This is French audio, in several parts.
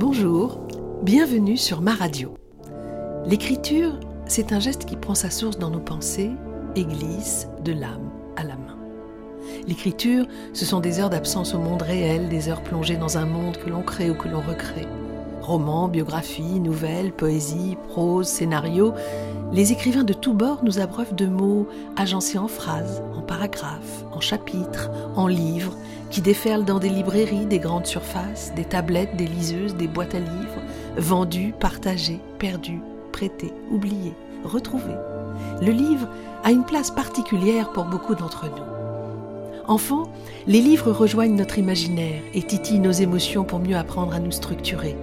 Bonjour, bienvenue sur ma radio. L'écriture, c'est un geste qui prend sa source dans nos pensées et glisse de l'âme à la main. L'écriture, ce sont des heures d'absence au monde réel, des heures plongées dans un monde que l'on crée ou que l'on recrée. Romans, biographies, nouvelles, poésie, prose, scénarios, les écrivains de tous bords nous abreuvent de mots agencés en phrases, en paragraphes, en chapitres, en livres, qui déferlent dans des librairies, des grandes surfaces, des tablettes, des liseuses, des boîtes à livres, vendus, partagés, perdus, prêtés, oubliés, retrouvés. Le livre a une place particulière pour beaucoup d'entre nous. Enfants, les livres rejoignent notre imaginaire et titillent nos émotions pour mieux apprendre à nous structurer.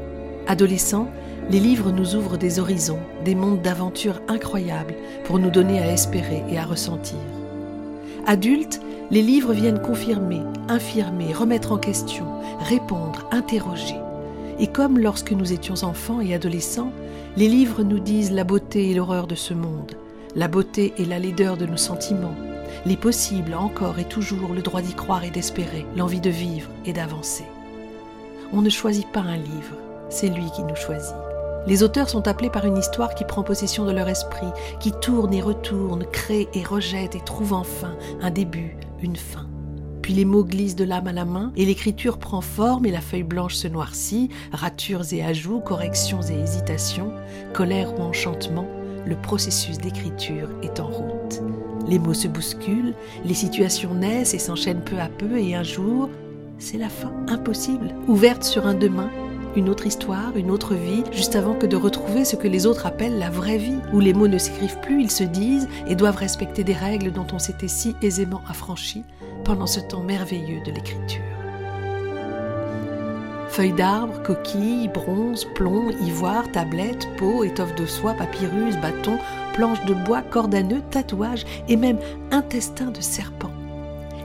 Adolescents, les livres nous ouvrent des horizons, des mondes d'aventures incroyables pour nous donner à espérer et à ressentir. Adultes, les livres viennent confirmer, infirmer, remettre en question, répondre, interroger. Et comme lorsque nous étions enfants et adolescents, les livres nous disent la beauté et l'horreur de ce monde, la beauté et la laideur de nos sentiments, les possibles encore et toujours, le droit d'y croire et d'espérer, l'envie de vivre et d'avancer. On ne choisit pas un livre, c'est lui qui nous choisit. Les auteurs sont appelés par une histoire qui prend possession de leur esprit, qui tourne et retourne, crée et rejette et trouve enfin un début, une fin. Puis les mots glissent de l'âme à la main et l'écriture prend forme et la feuille blanche se noircit, ratures et ajouts, corrections et hésitations, colère ou enchantement, le processus d'écriture est en route. Les mots se bousculent, les situations naissent et s'enchaînent peu à peu et un jour, c'est la fin impossible, ouverte sur un demain, une autre histoire, une autre vie, juste avant que de retrouver ce que les autres appellent la vraie vie, où les mots ne s'écrivent plus, ils se disent et doivent respecter des règles dont on s'était si aisément affranchi pendant ce temps merveilleux de l'écriture. Feuilles d'arbres, coquilles, bronze, plomb, ivoire, tablettes, peau, étoffe de soie, papyrus, bâtons, planches de bois, cordes à nœuds, tatouages et même intestins de serpent.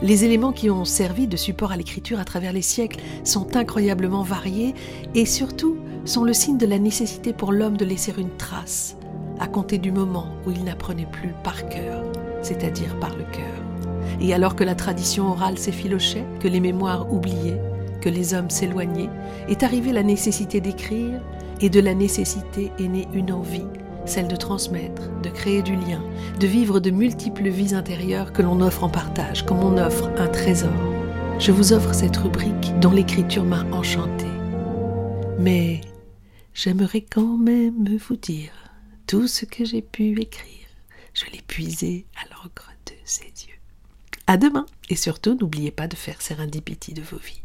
Les éléments qui ont servi de support à l'écriture à travers les siècles sont incroyablement variés et surtout sont le signe de la nécessité pour l'homme de laisser une trace, à compter du moment où il n'apprenait plus par cœur, c'est-à-dire par le cœur. Et alors que la tradition orale s'effilochait, que les mémoires oubliaient, que les hommes s'éloignaient, est arrivée la nécessité d'écrire, et de la nécessité est née une envie, celle de transmettre, de créer du lien, de vivre de multiples vies intérieures que l'on offre en partage, comme on offre un trésor. Je vous offre cette rubrique dont l'écriture m'a enchantée. Mais j'aimerais quand même vous dire tout ce que j'ai pu écrire. Je l'ai puisé à l'encre de ses yeux. À demain et surtout n'oubliez pas de faire serendipity de vos vies.